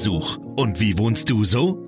Besuch. Und wie wohnst du so?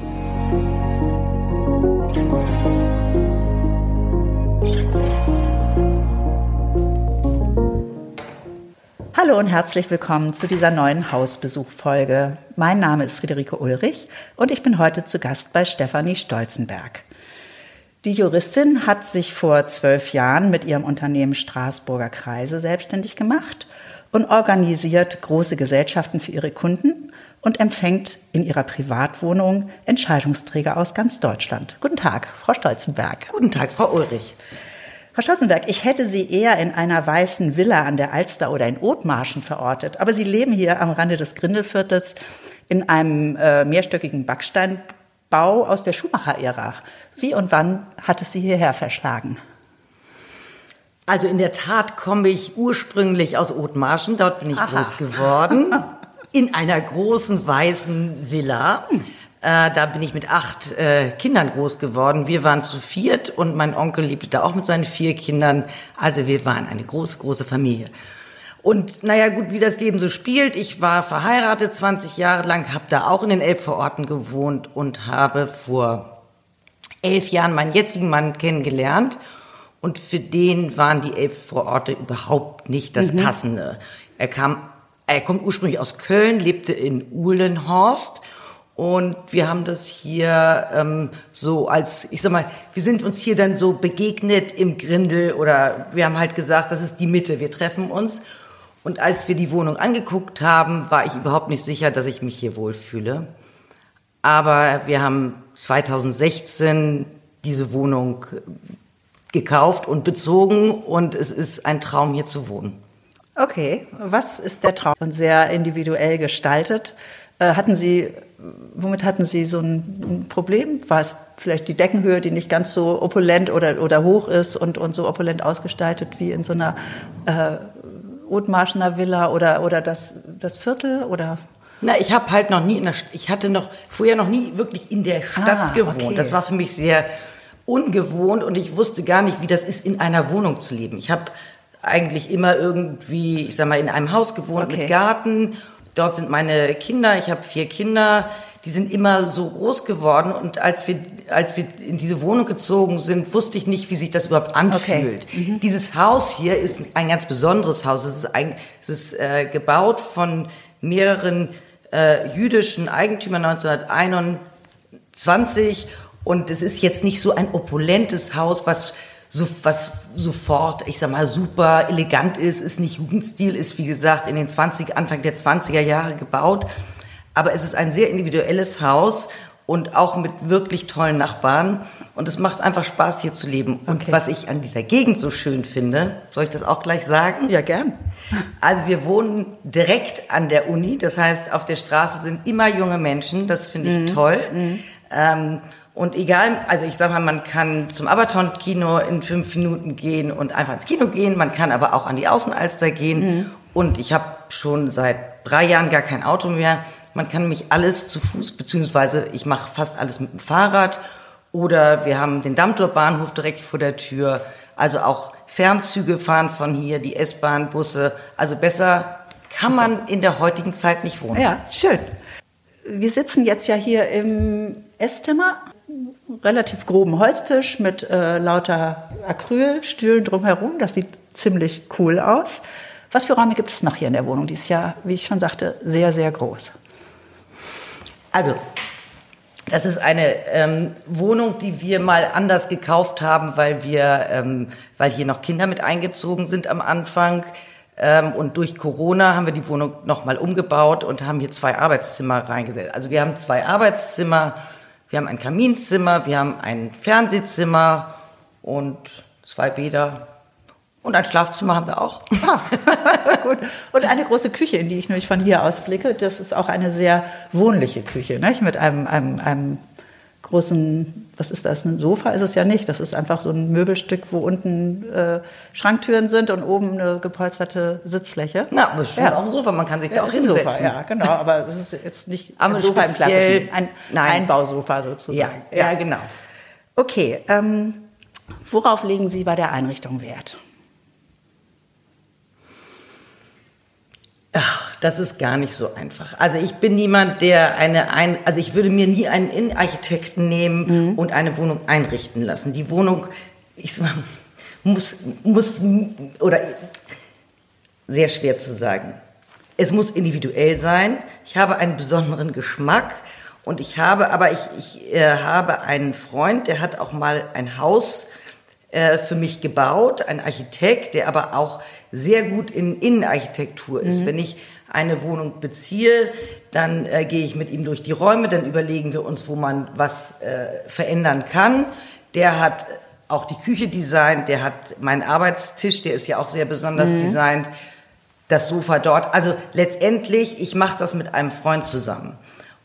Hallo und herzlich willkommen zu dieser neuen Hausbesuchfolge. Mein Name ist Friederike Ulrich und ich bin heute zu Gast bei Stefanie Stolzenberg. Die Juristin hat sich vor zwölf Jahren mit ihrem Unternehmen Straßburger Kreise selbstständig gemacht und organisiert große Gesellschaften für ihre Kunden und empfängt in ihrer Privatwohnung Entscheidungsträger aus ganz Deutschland. Guten Tag, Frau Stolzenberg. Guten Tag, Frau Ulrich. Frau Stolzenberg, ich hätte Sie eher in einer weißen Villa an der Alster oder in Othmarschen verortet, aber Sie leben hier am Rande des Grindelviertels in einem äh, mehrstöckigen Backsteinbau aus der Schumacher-Ära. Wie und wann hat es Sie hierher verschlagen? Also in der Tat komme ich ursprünglich aus Othmarschen, dort bin ich Aha. groß geworden, in einer großen weißen Villa. Äh, da bin ich mit acht äh, Kindern groß geworden. Wir waren zu viert und mein Onkel lebte da auch mit seinen vier Kindern. Also wir waren eine große, große Familie. Und naja, gut, wie das Leben so spielt, ich war verheiratet 20 Jahre lang, habe da auch in den Elbvororten gewohnt und habe vor elf Jahren meinen jetzigen Mann kennengelernt. Und für den waren die Elbvororte überhaupt nicht das mhm. Passende. Er kam, er kommt ursprünglich aus Köln, lebte in Uhlenhorst. Und wir haben das hier ähm, so als, ich sag mal, wir sind uns hier dann so begegnet im Grindel oder wir haben halt gesagt, das ist die Mitte, wir treffen uns. Und als wir die Wohnung angeguckt haben, war ich überhaupt nicht sicher, dass ich mich hier wohlfühle. Aber wir haben 2016 diese Wohnung gekauft und bezogen und es ist ein Traum, hier zu wohnen. Okay, was ist der Traum? Und sehr individuell gestaltet. Äh, hatten Sie, womit hatten Sie so ein Problem? War es vielleicht die Deckenhöhe, die nicht ganz so opulent oder, oder hoch ist und, und so opulent ausgestaltet wie in so einer äh, Othmarschener Villa oder, oder das, das Viertel? Oder na, ich habe halt noch nie in der, ich hatte noch vorher noch nie wirklich in der Stadt ah, gewohnt. Okay. Das war für mich sehr ungewohnt und ich wusste gar nicht, wie das ist, in einer Wohnung zu leben. Ich habe eigentlich immer irgendwie, ich sag mal, in einem Haus gewohnt okay. mit Garten. Dort sind meine Kinder. Ich habe vier Kinder. Die sind immer so groß geworden und als wir als wir in diese Wohnung gezogen sind, wusste ich nicht, wie sich das überhaupt anfühlt. Okay. Mhm. Dieses Haus hier ist ein ganz besonderes Haus. Es ist, ein, es ist äh, gebaut von mehreren äh, jüdischen Eigentümer 1921 und es ist jetzt nicht so ein opulentes Haus, was so, was sofort, ich sag mal, super elegant ist, ist nicht Jugendstil, ist wie gesagt in den 20, Anfang der 20er Jahre gebaut. Aber es ist ein sehr individuelles Haus und auch mit wirklich tollen Nachbarn. Und es macht einfach Spaß, hier zu leben. Und okay. was ich an dieser Gegend so schön finde, soll ich das auch gleich sagen? Ja, gern. Also wir wohnen direkt an der Uni. Das heißt, auf der Straße sind immer junge Menschen. Das finde ich mhm. toll. Mhm. Ähm, und egal, also ich sage mal, man kann zum Abaton-Kino in fünf Minuten gehen und einfach ins Kino gehen. Man kann aber auch an die Außenalster gehen. Mhm. Und ich habe schon seit drei Jahren gar kein Auto mehr. Man kann mich alles zu Fuß, beziehungsweise ich mache fast alles mit dem Fahrrad. Oder wir haben den Dammtor-Bahnhof direkt vor der Tür. Also auch Fernzüge fahren von hier, die S-Bahn, Busse. Also besser kann man in der heutigen Zeit nicht wohnen. Ja, schön. Wir sitzen jetzt ja hier im Esszimmer, relativ groben Holztisch mit äh, lauter Acrylstühlen drumherum. Das sieht ziemlich cool aus. Was für Räume gibt es noch hier in der Wohnung? Die ist ja, wie ich schon sagte, sehr, sehr groß. Also, das ist eine ähm, Wohnung, die wir mal anders gekauft haben, weil wir, ähm, weil hier noch Kinder mit eingezogen sind am Anfang. Ähm, und durch Corona haben wir die Wohnung nochmal umgebaut und haben hier zwei Arbeitszimmer reingesetzt. Also wir haben zwei Arbeitszimmer, wir haben ein Kaminzimmer, wir haben ein Fernsehzimmer und zwei Bäder Und ein Schlafzimmer haben wir auch. Ah, gut. Und eine große Küche, in die ich nämlich von hier aus blicke. Das ist auch eine sehr wohnliche Küche, nicht? mit einem, einem, einem großen, was ist das, ein Sofa ist es ja nicht. Das ist einfach so ein Möbelstück, wo unten äh, Schranktüren sind und oben eine gepolsterte Sitzfläche. Na, aber schon ja. auch ein Sofa, man kann sich da ja, auch hinsetzen. Sofa, ja, genau, aber es ist jetzt nicht aber ein Sofa im klassischen, ein Nein. Einbausofa sozusagen. Ja, ja. ja genau. Okay, ähm, worauf legen Sie bei der Einrichtung Wert? Ach, das ist gar nicht so einfach. Also ich bin niemand, der eine, ein, also ich würde mir nie einen Innenarchitekten nehmen mhm. und eine Wohnung einrichten lassen. Die Wohnung, ich sag mal, muss, muss, oder sehr schwer zu sagen. Es muss individuell sein. Ich habe einen besonderen Geschmack und ich habe, aber ich, ich äh, habe einen Freund, der hat auch mal ein Haus äh, für mich gebaut, ein Architekt, der aber auch sehr gut in Innenarchitektur ist. Mhm. Wenn ich eine Wohnung beziehe, dann äh, gehe ich mit ihm durch die Räume, dann überlegen wir uns, wo man was äh, verändern kann. Der hat auch die Küche designt, der hat meinen Arbeitstisch, der ist ja auch sehr besonders mhm. designt, das Sofa dort. Also letztendlich, ich mache das mit einem Freund zusammen.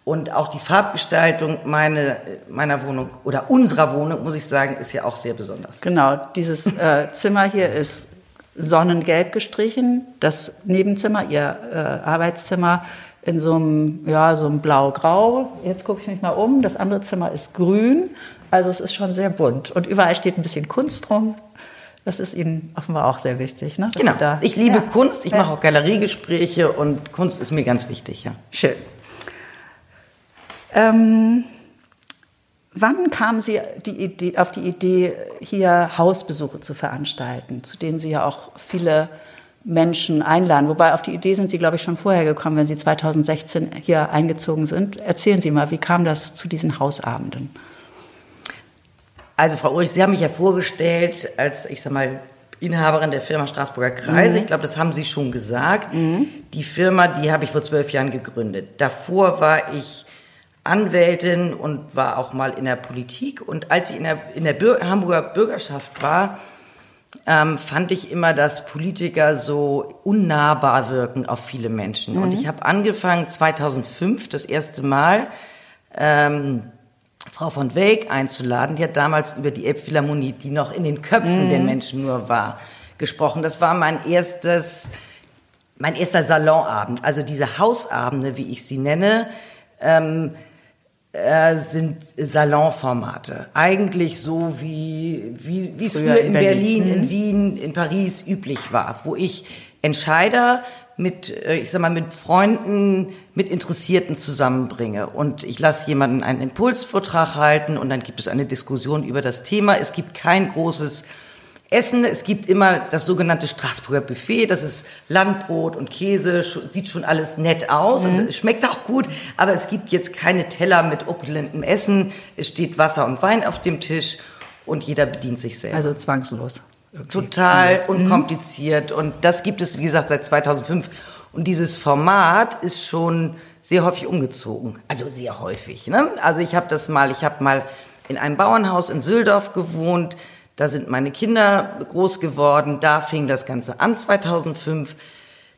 Und auch die Farbgestaltung meine, meiner Wohnung oder unserer Wohnung, muss ich sagen, ist ja auch sehr besonders. Genau, dieses äh, Zimmer hier ist sonnengelb gestrichen. Das Nebenzimmer, ihr äh, Arbeitszimmer, in so einem, ja, so einem blau-grau. Jetzt gucke ich mich mal um. Das andere Zimmer ist grün. Also es ist schon sehr bunt. Und überall steht ein bisschen Kunst rum. Das ist Ihnen offenbar auch sehr wichtig. Ne? genau. ich liebe ja. Kunst. Ich mache auch Galeriegespräche und Kunst ist mir ganz wichtig. Ja. Schön. Ähm, wann kamen Sie die Idee, auf die Idee, hier Hausbesuche zu veranstalten, zu denen Sie ja auch viele Menschen einladen? Wobei auf die Idee sind Sie, glaube ich, schon vorher gekommen, wenn Sie 2016 hier eingezogen sind. Erzählen Sie mal, wie kam das zu diesen Hausabenden? Also Frau Ulrich, Sie haben mich ja vorgestellt als, ich sag mal, Inhaberin der Firma Straßburger Kreise. Mhm. Ich glaube, das haben Sie schon gesagt. Mhm. Die Firma, die habe ich vor zwölf Jahren gegründet. Davor war ich Anwältin und war auch mal in der Politik. Und als ich in der, in der Bür Hamburger Bürgerschaft war, ähm, fand ich immer, dass Politiker so unnahbar wirken auf viele Menschen. Mhm. Und ich habe angefangen 2005 das erste Mal ähm, Frau von Welk einzuladen. Die hat damals über die Elbphilharmonie, die noch in den Köpfen mhm. der Menschen nur war, gesprochen. Das war mein erstes, mein erster Salonabend. Also diese Hausabende, wie ich sie nenne. Ähm, äh, sind Salonformate. Eigentlich so wie, wie, wie es früher in, Berlin, Berlin in mhm. Wien, in Paris üblich war, wo ich Entscheider mit, äh, ich sag mal, mit Freunden, mit Interessierten zusammenbringe. Und ich lasse jemanden einen Impulsvortrag halten und dann gibt es eine Diskussion über das Thema. Es gibt kein großes Essen, es gibt immer das sogenannte Straßburger Buffet, das ist Landbrot und Käse, sieht schon alles nett aus mhm. und schmeckt auch gut, aber es gibt jetzt keine Teller mit opulentem Essen, es steht Wasser und Wein auf dem Tisch und jeder bedient sich selbst. Also zwangslos. Okay. Total zwangslos. unkompliziert und das gibt es, wie gesagt, seit 2005 und dieses Format ist schon sehr häufig umgezogen, also sehr häufig. Ne? Also ich habe das mal, ich habe mal in einem Bauernhaus in Süldorf gewohnt, da sind meine Kinder groß geworden. Da fing das Ganze an 2005.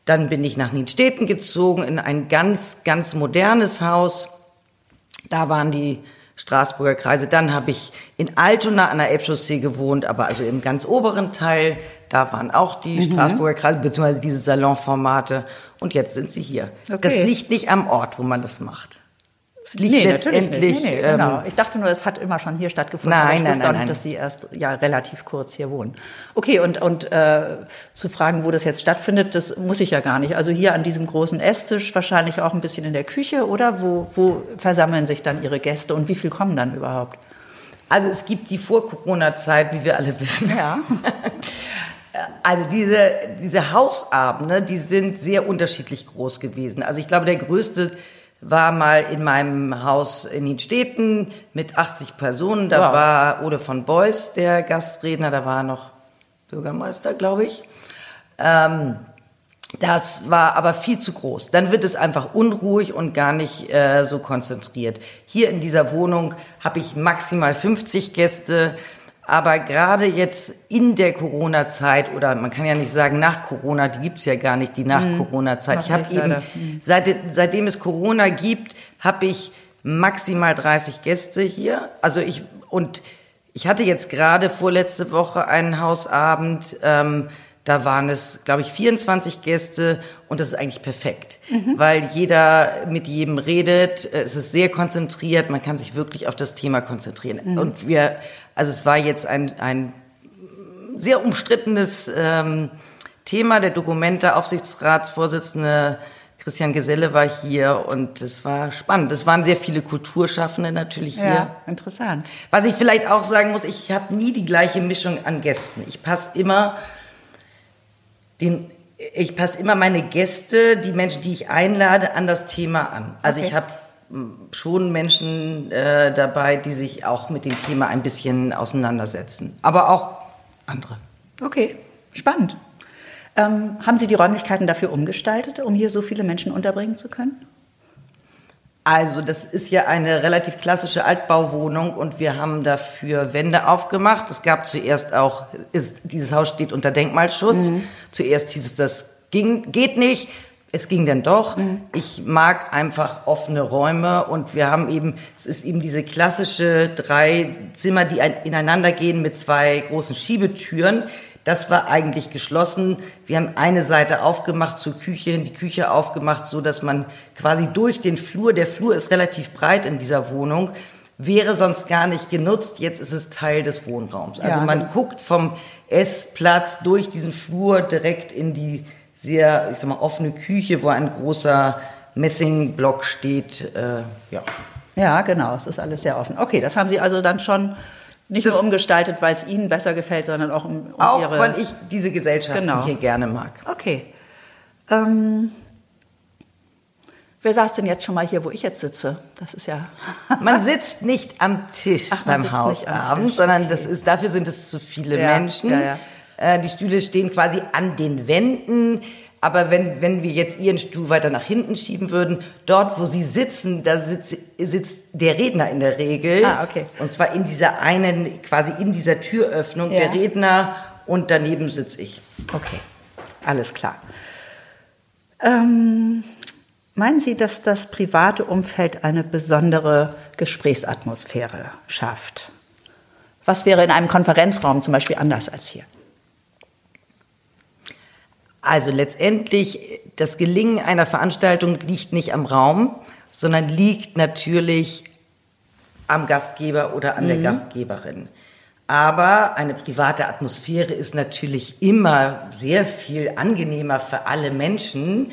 Dann bin ich nach Niedstädten gezogen in ein ganz, ganz modernes Haus. Da waren die Straßburger Kreise. Dann habe ich in Altona an der Elbchaussee gewohnt, aber also im ganz oberen Teil. Da waren auch die mhm. Straßburger Kreise, beziehungsweise diese Salonformate. Und jetzt sind sie hier. Okay. Das liegt nicht am Ort, wo man das macht. Es liegt nee, letztendlich. Nee, nee, genau. Ähm, ich dachte nur, es hat immer schon hier stattgefunden. Nein, aber ich nein, wusste nein, auch nicht, dass Sie erst ja relativ kurz hier wohnen. Okay, und und äh, zu fragen, wo das jetzt stattfindet, das muss ich ja gar nicht. Also hier an diesem großen Esstisch, wahrscheinlich auch ein bisschen in der Küche, oder wo wo versammeln sich dann Ihre Gäste und wie viel kommen dann überhaupt? Also es gibt die Vor-Corona-Zeit, wie wir alle wissen. Ja. Also diese, diese Hausabende, die sind sehr unterschiedlich groß gewesen. Also ich glaube, der größte war mal in meinem Haus in den Städten mit 80 Personen. Da wow. war Ode von Beuys der Gastredner, da war noch Bürgermeister, glaube ich. Ähm, das war aber viel zu groß. Dann wird es einfach unruhig und gar nicht äh, so konzentriert. Hier in dieser Wohnung habe ich maximal 50 Gäste. Aber gerade jetzt in der Corona-Zeit oder man kann ja nicht sagen nach Corona, die gibt's ja gar nicht, die nach Mhm. Corona-Zeit. Ich habe eben, seit, seitdem es Corona gibt, habe ich maximal 30 Gäste hier. Also ich, und ich hatte jetzt gerade vorletzte Woche einen Hausabend, ähm, da waren es, glaube ich, 24 Gäste und das ist eigentlich perfekt, weil jeder mit jedem redet, es ist sehr konzentriert, man kann sich wirklich auf das Thema konzentrieren. Und wir, also es war jetzt ein, ein sehr umstrittenes ähm, Thema. Der Dokumente-Aufsichtsratsvorsitzende Christian Geselle war hier und es war spannend. Es waren sehr viele Kulturschaffende natürlich hier. Ja, interessant. Was ich vielleicht auch sagen muss, ich habe nie die gleiche Mischung an Gästen. Ich passe immer den, ich passe immer meine Gäste, die Menschen, die ich einlade, an das Thema an. Also Okay. ich habe schon Menschen äh, dabei, die sich auch mit dem Thema ein bisschen auseinandersetzen. Aber auch andere. Okay, spannend. Ähm, haben Sie die Räumlichkeiten dafür umgestaltet, um hier so viele Menschen unterbringen zu können? Also das ist ja eine relativ klassische Altbauwohnung und wir haben dafür Wände aufgemacht. Es gab zuerst auch, ist, dieses Haus steht unter Denkmalschutz. Zuerst hieß es, das ging, geht nicht. Es ging dann doch. Ich mag einfach offene Räume und wir haben eben, es ist eben diese klassische drei Zimmer, die ein, ineinander gehen mit zwei großen Schiebetüren. Das war eigentlich geschlossen. Wir haben eine Seite aufgemacht zur Küche hin, die Küche aufgemacht, so dass man quasi durch den Flur, der Flur ist relativ breit in dieser Wohnung, wäre sonst gar nicht genutzt. Jetzt ist es Teil des Wohnraums. Also Ja, man genau. guckt vom Essplatz durch diesen Flur direkt in die sehr, ich sag mal, offene Küche, wo ein großer Messingblock steht. Äh, ja. Ja, genau, es ist alles sehr offen. Okay, das haben Sie also dann schon nicht nur umgestaltet, weil es Ihnen besser gefällt, sondern auch um, um Auch Ihre... weil ich diese Gesellschaft Genau. hier gerne mag. Okay. Ähm, wer saß denn jetzt schon mal hier, wo ich jetzt sitze? Das ist ja... Man sitzt nicht am Tisch Ach, beim Hausabend, Tisch, sondern das ist, dafür sind es zu viele Ja, Menschen. ja, ja. Äh, die Stühle stehen quasi an den Wänden. Aber wenn, wenn wir jetzt Ihren Stuhl weiter nach hinten schieben würden, dort, wo Sie sitzen, da sitzt, sitzt der Redner in der Regel. Ah, okay. Und zwar in dieser einen, quasi in dieser Türöffnung, Ja. der Redner und daneben sitze ich. Okay, alles klar. Ähm, meinen Sie, dass das private Umfeld eine besondere Gesprächsatmosphäre schafft? Was wäre in einem Konferenzraum zum Beispiel anders als hier? Also letztendlich, das Gelingen einer Veranstaltung liegt nicht am Raum, sondern liegt natürlich am Gastgeber oder an der Gastgeberin. Aber eine private Atmosphäre ist natürlich immer sehr viel angenehmer für alle Menschen.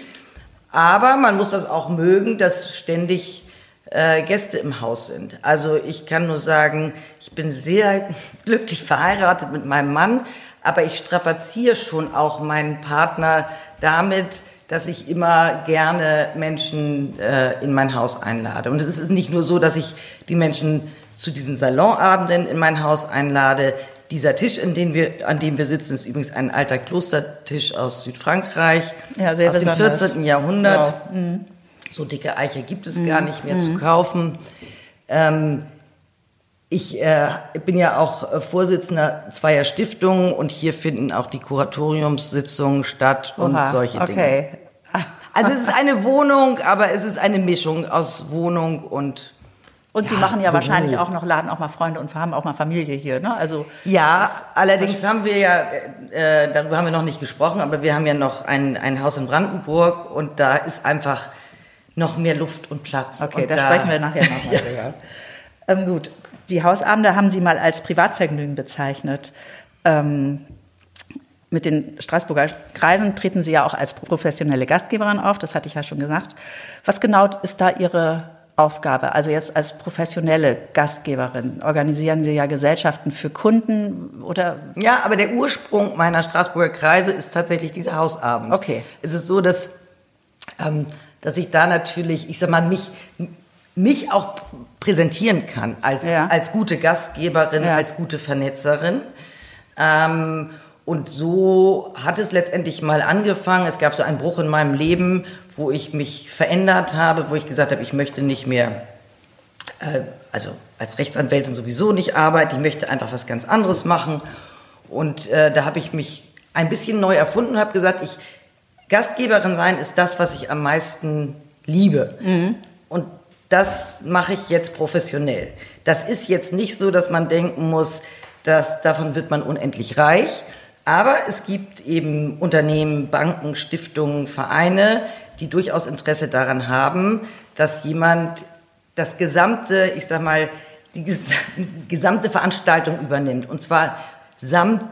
Aber man muss das auch mögen, dass ständig äh, Gäste im Haus sind. Also ich kann nur sagen, ich bin sehr glücklich verheiratet mit meinem Mann, aber ich strapaziere schon auch meinen Partner damit, dass ich immer gerne Menschen äh, in mein Haus einlade. Und es ist nicht nur so, dass ich die Menschen zu diesen Salonabenden in mein Haus einlade. Dieser Tisch, in dem wir, an dem wir sitzen, ist übrigens ein alter Klostertisch aus Südfrankreich, Ja, sehr aus dem besonders. 14. Jahrhundert. Wow. So dicke Eiche gibt es gar nicht mehr zu kaufen. Ähm, ich äh, bin ja auch äh, Vorsitzender zweier Stiftungen und hier finden auch die Kuratoriumssitzungen statt und Oha, solche Dinge. okay. Also es ist eine Wohnung, aber es ist eine Mischung aus Wohnung und Und Sie machen ja Büro. wahrscheinlich auch noch, laden auch mal Freunde und haben auch mal Familie hier, ne? Also Ja, allerdings haben wir ja, äh, darüber haben wir noch nicht gesprochen, aber wir haben ja noch ein, ein Haus in Brandenburg und da ist einfach noch mehr Luft und Platz. Okay, und da, sprechen wir nachher nochmal drüber. Ähm, gut, die Hausabende haben Sie mal als Privatvergnügen bezeichnet. Ähm, mit den Straßburger Kreisen treten Sie ja auch als professionelle Gastgeberin auf, das hatte ich ja schon gesagt. Was genau ist da Ihre Aufgabe? Also jetzt als professionelle Gastgeberin organisieren Sie ja Gesellschaften für Kunden oder Ja, aber der Ursprung meiner Straßburger Kreise ist tatsächlich dieser Hausabend. Okay. Es ist so, dass, ähm, dass ich da natürlich, ich sag mal, mich, mich auch präsentieren kann als, Ja. als gute Gastgeberin, Ja. als gute Vernetzerin. Ähm, und so hat es letztendlich mal angefangen. Es gab so einen Bruch in meinem Leben, wo ich mich verändert habe, wo ich gesagt habe, ich möchte nicht mehr äh, also als Rechtsanwältin sowieso nicht arbeite. Ich möchte einfach was ganz anderes machen. Und äh, da habe ich mich ein bisschen neu erfunden und habe gesagt, ich Gastgeberin sein ist das, was ich am meisten liebe. Mhm. Und das mache ich jetzt professionell. Das ist jetzt nicht so, dass man denken muss, dass davon wird man unendlich reich. Aber es gibt eben Unternehmen, Banken, Stiftungen, Vereine, die durchaus Interesse daran haben, dass jemand das gesamte, ich sag mal, die gesamte Veranstaltung übernimmt. Und zwar samt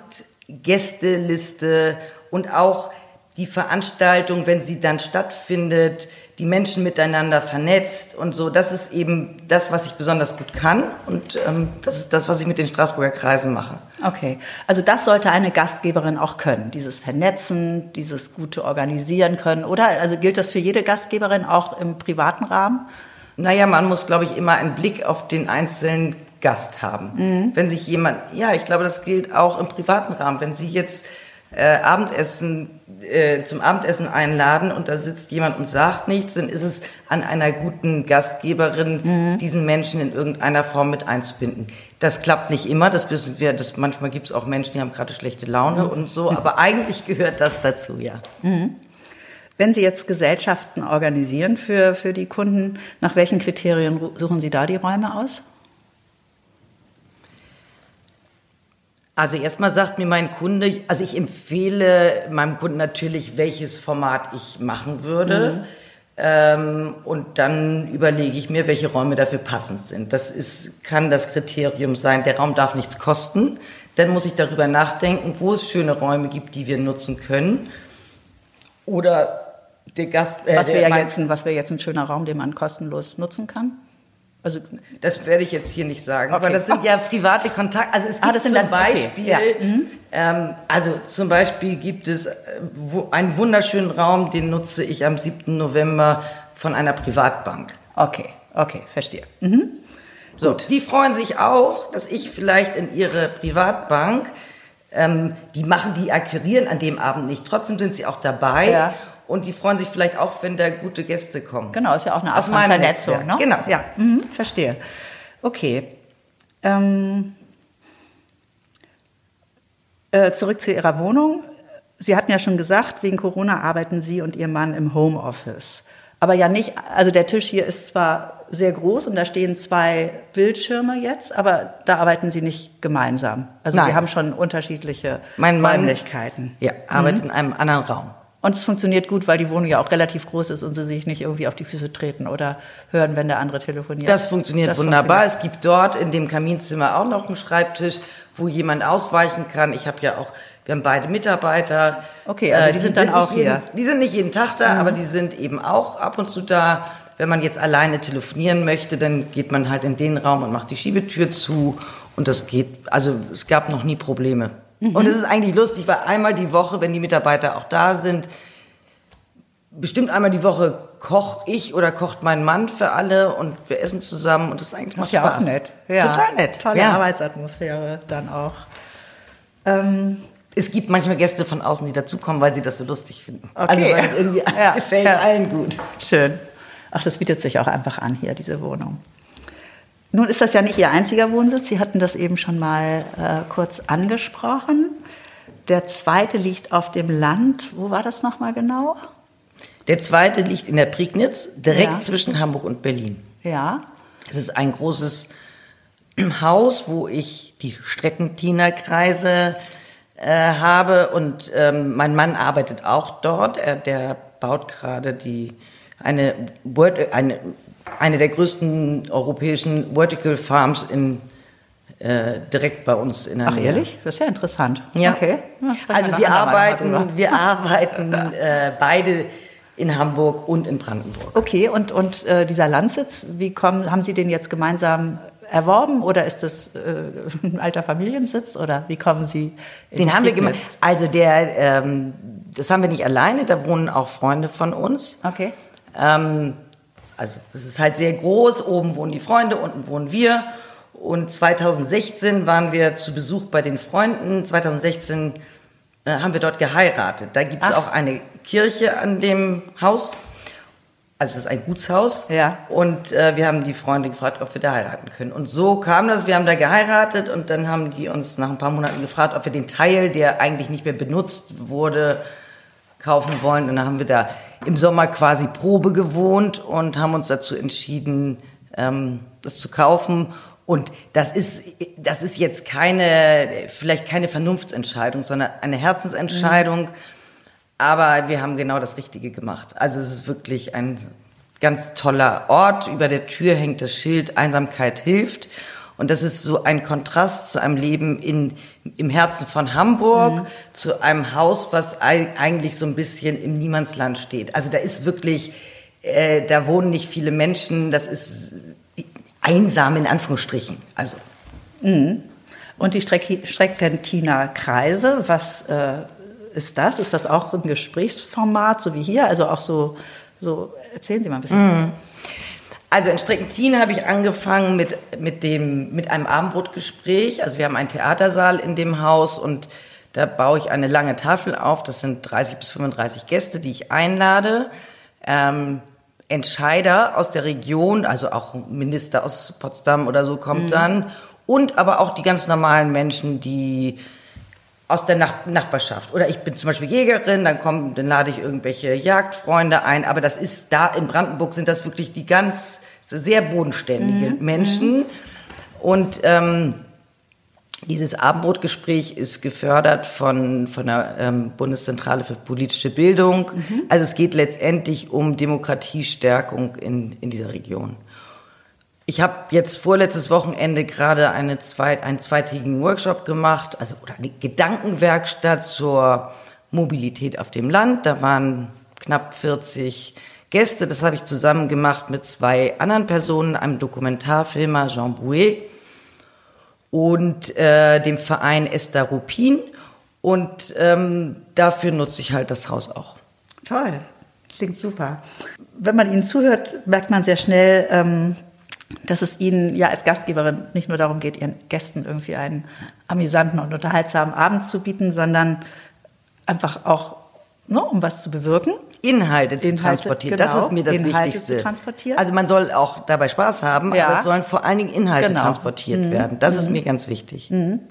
Gästeliste und auch die Veranstaltung, wenn sie dann stattfindet, die Menschen miteinander vernetzt und so. Das ist eben das, was ich besonders gut kann und ähm, das ist das, was ich mit den Straßburger Kreisen mache. Okay, also das sollte eine Gastgeberin auch können, dieses Vernetzen, dieses gute Organisieren können, oder? Also gilt das für jede Gastgeberin auch im privaten Rahmen? Naja, man muss, glaube ich, immer einen Blick auf den einzelnen Gast haben. Mhm. Wenn sich jemand, ja, ich glaube, das gilt auch im privaten Rahmen. Wenn Sie jetzt äh, Abendessen äh, zum Abendessen einladen und da sitzt jemand und sagt nichts, dann ist es an einer guten Gastgeberin, mhm. diesen Menschen in irgendeiner Form mit einzubinden. Das klappt nicht immer, das wissen wir. Das, manchmal gibt es auch Menschen, die haben gerade schlechte Laune mhm. und so, aber eigentlich gehört das dazu, ja. Mhm. Wenn Sie jetzt Gesellschaften organisieren für, für die Kunden, nach welchen Kriterien suchen Sie da die Räume aus? Also erstmal sagt mir mein Kunde, also ich empfehle meinem Kunden natürlich, welches Format ich machen würde. Mhm. Ähm, und dann überlege ich mir, welche Räume dafür passend sind. Das ist, kann das Kriterium sein, der Raum darf nichts kosten. Dann muss ich darüber nachdenken, wo es schöne Räume gibt, die wir nutzen können. Oder der Gast. Äh, was wäre jetzt, was wär jetzt ein schöner Raum, den man kostenlos nutzen kann? Also das werde ich jetzt hier nicht sagen, okay. aber das sind ja private Kontakte. Also es ah, gibt ah, zum dann, Beispiel, okay. ja. mhm. ähm, also zum Beispiel gibt es äh, einen wunderschönen Raum, den nutze ich am 7. November von einer Privatbank. Okay, okay, verstehe. Mhm. So, Gut. die freuen sich auch, dass ich vielleicht in ihre Privatbank, ähm, die machen, die akquirieren an dem Abend nicht. Trotzdem sind sie auch dabei. Ja. Und die freuen sich vielleicht auch, wenn da gute Gäste kommen. Genau, ist ja auch eine Art von Vernetzung. Ne? Genau. Ja, mhm, verstehe. Okay. Ähm, äh, zurück zu Ihrer Wohnung. Sie hatten ja schon gesagt, wegen Corona arbeiten Sie und Ihr Mann im Homeoffice. Aber ja nicht, also der Tisch hier ist zwar sehr groß und da stehen zwei Bildschirme jetzt, aber da arbeiten Sie nicht gemeinsam. Also Nein. Sie haben schon unterschiedliche mein Mann, Räumlichkeiten. Ja, arbeitet mhm. in einem anderen Raum. Und es funktioniert gut, weil die Wohnung ja auch relativ groß ist und sie sich nicht irgendwie auf die Füße treten oder hören, wenn der andere telefoniert. Das funktioniert das wunderbar. Funktioniert. Es gibt dort in dem Kaminzimmer auch noch einen Schreibtisch, wo jemand ausweichen kann. Ich habe ja auch, wir haben beide Mitarbeiter. Okay, also die, äh, die sind dann sind auch hier. Jeden, die sind nicht jeden Tag da, mhm. aber die sind eben auch ab und zu da. Wenn man jetzt alleine telefonieren möchte, dann geht man halt in den Raum und macht die Schiebetür zu. Und das geht, also es gab noch nie Probleme. Mhm. Und es ist eigentlich lustig, weil einmal die Woche, wenn die Mitarbeiter auch da sind, bestimmt einmal die Woche koche ich oder kocht mein Mann für alle und wir essen zusammen und das ist eigentlich das ist ja Spaß. auch nett. Ja. Total nett. Tolle ja. Arbeitsatmosphäre dann auch. Ähm, es gibt manchmal Gäste von außen, die dazukommen, weil sie das so lustig finden. Okay. Also weil es irgendwie ja. gefällt ja. allen gut. Schön. Ach, das bietet sich auch einfach an hier, diese Wohnung. Nun ist das ja nicht Ihr einziger Wohnsitz. Sie hatten das eben schon mal äh, kurz angesprochen. Der zweite liegt auf dem Land. Wo war das nochmal genau? Der zweite liegt in der Prignitz, direkt ja. zwischen Hamburg und Berlin. Ja. Es ist ein großes Haus, wo ich die Streckentiner-Kreise äh, habe und ähm, mein Mann arbeitet auch dort. Er, der baut gerade die eine, eine eine der größten europäischen Vertical Farms in äh, direkt bei uns in der Ach Nähe. ehrlich? Das ist ja interessant. Ja. Okay. Ja, also wir arbeiten, wir arbeiten äh, beide in Hamburg und in Brandenburg. Okay, und, und äh, dieser Landsitz, wie kommen, haben Sie den jetzt gemeinsam erworben oder ist das äh, ein alter Familiensitz oder wie kommen Sie? Den haben wir gemacht. Also der, ähm, das haben wir nicht alleine, da wohnen auch Freunde von uns. Okay. Ähm, also es ist halt sehr groß, oben wohnen die Freunde, unten wohnen wir. Und 2016 waren wir zu Besuch bei den Freunden. 2016 äh, haben wir dort geheiratet. Da gibt es auch eine Kirche an dem Haus. also es ist ein Gutshaus. Ja. Und äh, wir haben die Freunde gefragt, ob wir da heiraten können. Und so kam das, wir haben da geheiratet und dann haben die uns nach ein paar Monaten gefragt, ob wir den Teil, der eigentlich nicht mehr benutzt wurde, kaufen wollen. Und dann haben wir da im Sommer quasi Probe gewohnt und haben uns dazu entschieden, ähm, das zu kaufen. Und das ist, das ist jetzt keine, vielleicht keine Vernunftsentscheidung, sondern eine Herzensentscheidung. Mhm aber wir haben genau das Richtige gemacht. Also es ist wirklich ein ganz toller Ort. Über der Tür hängt das Schild Einsamkeit hilft. Und das ist so ein Kontrast zu einem Leben in, im Herzen von Hamburg, mhm. zu einem Haus, was eigentlich so ein bisschen im Niemandsland steht. Also da ist wirklich, äh, da wohnen nicht viele Menschen, das ist einsam in Anführungsstrichen. Also. Mhm. Und die Streckentiner Kreise, was äh, ist das? Ist das auch ein Gesprächsformat, so wie hier? Also auch so, so erzählen Sie mal ein bisschen. Mhm. Also in Streckentin habe ich angefangen mit, mit, dem, mit einem Abendbrotgespräch. Also wir haben einen Theatersaal in dem Haus und da baue ich eine lange Tafel auf. Das sind 30 bis 35 Gäste, die ich einlade. Ähm, Entscheider aus der Region, also auch Minister aus Potsdam oder so kommt mhm. dann. Und aber auch die ganz normalen Menschen, die aus der Nach Nachbarschaft. Oder ich bin zum Beispiel Jägerin, dann kommen, dann lade ich irgendwelche Jagdfreunde ein. Aber das ist da in Brandenburg sind das wirklich die ganz sehr bodenständige mhm. Menschen. Mhm. Und ähm, dieses Abendbrotgespräch ist gefördert von, von der ähm, Bundeszentrale für politische Bildung. Mhm. Also es geht letztendlich um Demokratiestärkung in, in dieser Region. Ich habe jetzt vorletztes Wochenende gerade eine zweit, einen zweitägigen Workshop gemacht, also oder eine Gedankenwerkstatt zur Mobilität auf dem Land. Da waren knapp 40 Gäste. Das habe ich zusammen gemacht mit zwei anderen Personen, einem Dokumentarfilmer Jean Bouet und äh, dem Verein Esther Rupin. Und ähm, dafür nutze ich halt das Haus auch. Toll, klingt super. Wenn man Ihnen zuhört, merkt man sehr schnell, ähm, dass es Ihnen ja als Gastgeberin nicht nur darum geht, Ihren Gästen irgendwie einen amüsanten und unterhaltsamen Abend zu bieten, sondern einfach auch, ne, um was zu bewirken. Inhalte zu Inhalte, transportieren. Genau, das ist mir das Inhalte Wichtigste. Zu transportieren. Also man soll auch dabei Spaß haben, ja. aber es sollen vor allen Dingen Inhalte genau. transportiert mhm. werden. Das mhm. ist mir ganz wichtig. Mhm.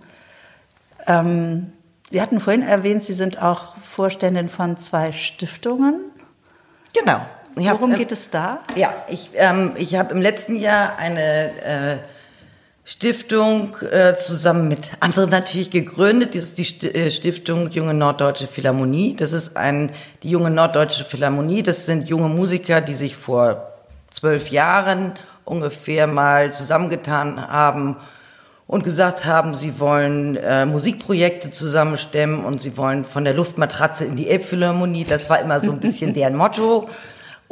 Ähm, Sie hatten vorhin erwähnt, Sie sind auch Vorständin von zwei Stiftungen. Genau. Hab, Worum ähm, geht es da? Ja, ich, ähm, ich habe im letzten Jahr eine äh, Stiftung äh, zusammen mit anderen natürlich gegründet. Das ist die äh, Stiftung Junge Norddeutsche Philharmonie. Das ist ein, die Junge Norddeutsche Philharmonie. Das sind junge Musiker, die sich vor zwölf Jahren ungefähr mal zusammengetan haben und gesagt haben, sie wollen äh, Musikprojekte zusammenstemmen und sie wollen von der Luftmatratze in die Elbphilharmonie. Das war immer so ein bisschen deren Motto.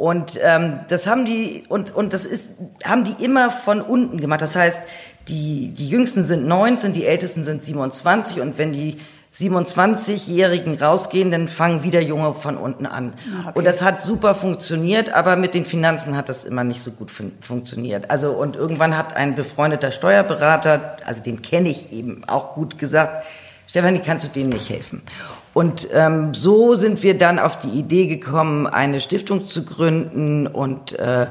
Und ähm, das haben die und und das ist haben die immer von unten gemacht. Das heißt, die die Jüngsten sind 19, die Ältesten sind 27 und wenn die 27-Jährigen rausgehen, dann fangen wieder Junge von unten an. Ah, okay. Und das hat super funktioniert, aber mit den Finanzen hat das immer nicht so gut fun funktioniert. Also und irgendwann hat ein befreundeter Steuerberater, also den kenne ich eben auch gut gesagt, Stefanie, kannst du denen nicht helfen? Und ähm, so sind wir dann auf die Idee gekommen, eine Stiftung zu gründen. Und äh,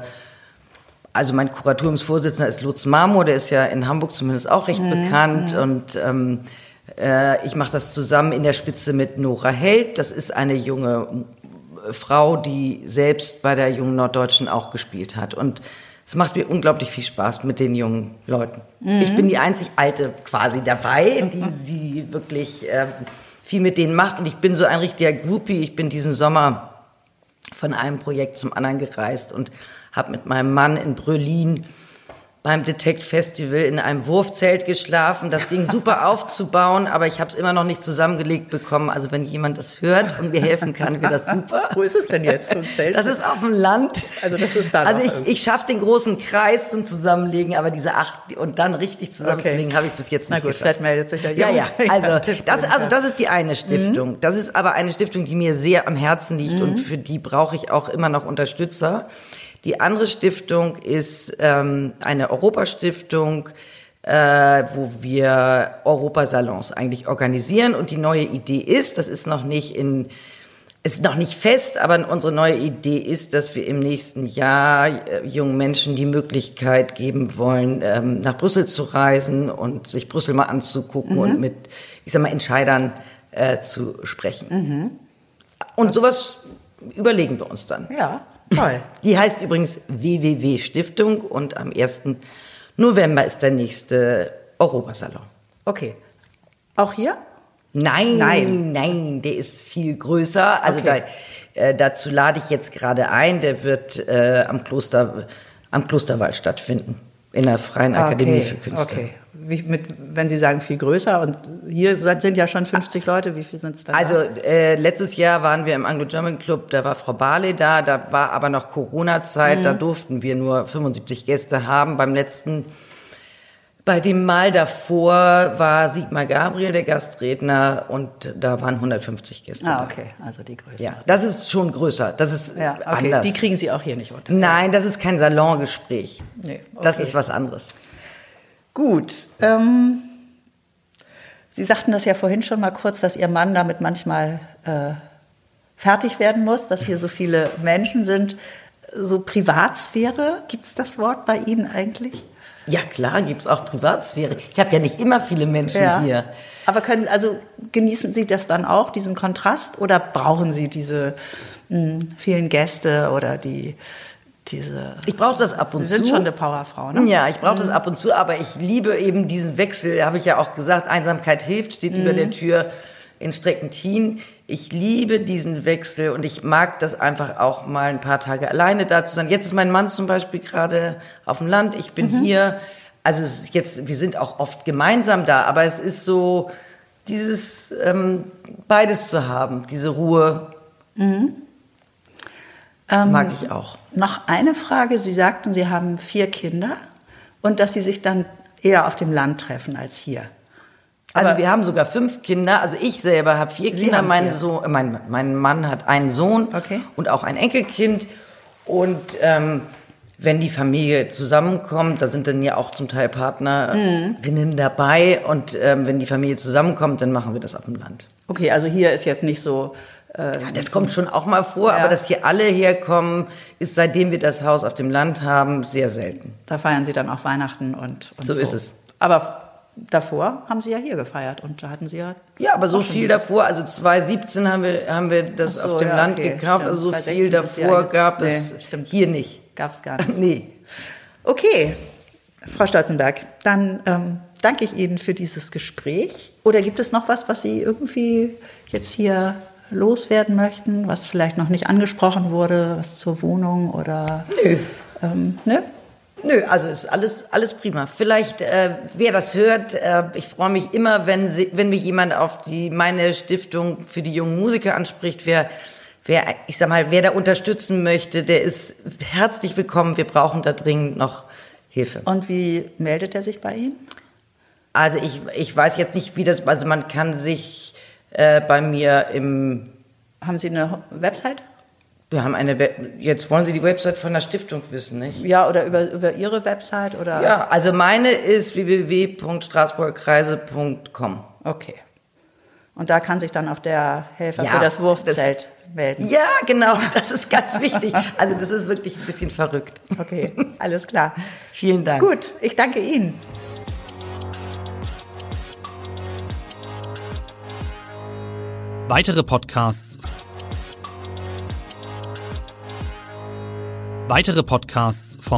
also mein Kuratoriumsvorsitzender ist Lutz Marmor, der ist ja in Hamburg zumindest auch recht mhm. bekannt. Mhm. Und ähm, äh, ich mache das zusammen in der Spitze mit Nora Held. Das ist eine junge äh, Frau, die selbst bei der jungen Norddeutschen auch gespielt hat. Und es macht mir unglaublich viel Spaß mit den jungen Leuten. Mhm. Ich bin die einzig Alte quasi dabei, die, die wirklich... Äh, viel mit denen macht. Und ich bin so ein richtiger Groupie. Ich bin diesen Sommer von einem Projekt zum anderen gereist und habe mit meinem Mann in Brülin beim Detect Festival in einem Wurfzelt geschlafen. Das Ding super aufzubauen, aber ich habe es immer noch nicht zusammengelegt bekommen. Also wenn jemand das hört und mir helfen kann, wäre das super. Wo ist es denn jetzt? So Zelt? Das ist auf dem Land. Also das ist da. Also ich, ich schaffe den großen Kreis zum Zusammenlegen, aber diese acht und dann richtig zusammenzulegen okay. habe ich bis jetzt nicht Na gut, geschafft. meldet sich ja. Ja, ja. Also das, also das ist die eine Stiftung. Mhm. Das ist aber eine Stiftung, die mir sehr am Herzen liegt mhm. und für die brauche ich auch immer noch Unterstützer. Die andere Stiftung ist ähm, eine Europastiftung, äh, wo wir Europasalons eigentlich organisieren. Und die neue Idee ist, das ist noch nicht in ist noch nicht fest, aber unsere neue Idee ist, dass wir im nächsten Jahr äh, jungen Menschen die Möglichkeit geben wollen, ähm, nach Brüssel zu reisen und sich Brüssel mal anzugucken mhm. und mit, ich sag mal, Entscheidern äh, zu sprechen. Mhm. Und sowas überlegen wir uns dann. Ja, toll. Die heißt übrigens WWW Stiftung und am 1. November ist der nächste Europasalon. Okay. Auch hier? Nein, nein, nein, der ist viel größer. Also okay. da, äh, dazu lade ich jetzt gerade ein. Der wird äh, am Kloster, am Klosterwald stattfinden in der Freien Akademie okay. für Künste. Okay. Wie, mit, wenn Sie sagen viel größer und hier sind ja schon 50 Leute, wie viel sind es da? Also äh, letztes Jahr waren wir im Anglo-German Club, da war Frau Barley da, da war aber noch Corona-Zeit, mhm. da durften wir nur 75 Gäste haben. Beim letzten bei dem Mal davor war Sigmar Gabriel der Gastredner und da waren 150 Gäste. Ah, okay, also die Größe. Ja, das ist schon größer. Das ist ja, okay. anders. Die kriegen Sie auch hier nicht unter. Nein, das ist kein Salongespräch. Nee, okay. Das ist was anderes. Gut. Ähm, Sie sagten das ja vorhin schon mal kurz, dass Ihr Mann damit manchmal äh, fertig werden muss, dass hier so viele Menschen sind. So Privatsphäre, gibt es das Wort bei Ihnen eigentlich? Ja, klar, gibt es auch Privatsphäre. Ich habe ja nicht immer viele Menschen ja. hier. Aber können, also genießen Sie das dann auch, diesen Kontrast, oder brauchen Sie diese mh, hm, vielen Gäste oder die diese. Ich brauche das ab und Sie zu. sind schon eine Powerfrau, ne? Ja, ich brauche das ab und zu, aber ich liebe eben diesen Wechsel. Habe ich ja auch gesagt, Einsamkeit hilft, steht mhm. über der Tür in Streckentin. Ich liebe diesen Wechsel und ich mag das einfach auch mal ein paar Tage alleine da zu sein. Jetzt ist mein Mann zum Beispiel gerade auf dem Land, ich bin mhm. hier. Also jetzt, wir sind auch oft gemeinsam da, aber es ist so dieses ähm, beides zu haben, diese Ruhe. Mhm. Mag ähm, ich auch. Noch eine Frage. Sie sagten, Sie haben vier Kinder und dass Sie sich dann eher auf dem Land treffen als hier. Also wir haben sogar fünf Kinder. Also ich selber habe vier Sie Kinder. Mein, vier. Sohn, mein, mein Mann hat einen Sohn okay. und auch ein Enkelkind. Und ähm, wenn die Familie zusammenkommt, da sind dann ja auch zum Teil Partnerinnen mhm. dabei. Und ähm, wenn die Familie zusammenkommt, dann machen wir das auf dem Land. Okay, also hier ist jetzt nicht so. Ja, das kommt schon auch mal vor, ja. aber dass hier alle herkommen, ist seitdem wir das Haus auf dem Land haben, sehr selten. Da feiern Sie dann auch Weihnachten und, und so, so ist es. Aber davor haben Sie ja hier gefeiert und da hatten Sie ja. Ja, aber so viel davor, also 2017 haben wir, haben wir das so, auf dem ja, Land okay, gekauft, also so viel davor gab es nee, hier nicht. Gab es gar nicht. nee. Okay, Frau Stolzenberg, dann ähm, danke ich Ihnen für dieses Gespräch. Oder gibt es noch was, was Sie irgendwie jetzt hier loswerden möchten, was vielleicht noch nicht angesprochen wurde, was zur Wohnung oder? Nö. Ähm, ne? Nö, also ist alles, alles prima. Vielleicht, äh, wer das hört, äh, ich freue mich immer, wenn, sie, wenn mich jemand auf die, meine Stiftung für die jungen Musiker anspricht, wer, wer, ich sag mal, wer da unterstützen möchte, der ist herzlich willkommen. Wir brauchen da dringend noch Hilfe. Und wie meldet er sich bei Ihnen? Also ich, ich weiß jetzt nicht, wie das, also man kann sich äh, bei mir im... Haben Sie eine Website? Wir haben eine, We jetzt wollen Sie die Website von der Stiftung wissen, nicht? Ja, oder über, über Ihre Website oder? Ja, also meine ist www.straßburgerkreise.com. Okay. Und da kann sich dann auch der Helfer ja, für das Wurfzelt das, melden. Ja, genau, das ist ganz wichtig. Also das ist wirklich ein bisschen verrückt. Okay, alles klar. Vielen Dank. Gut, ich danke Ihnen. Weitere Podcasts Weitere Podcasts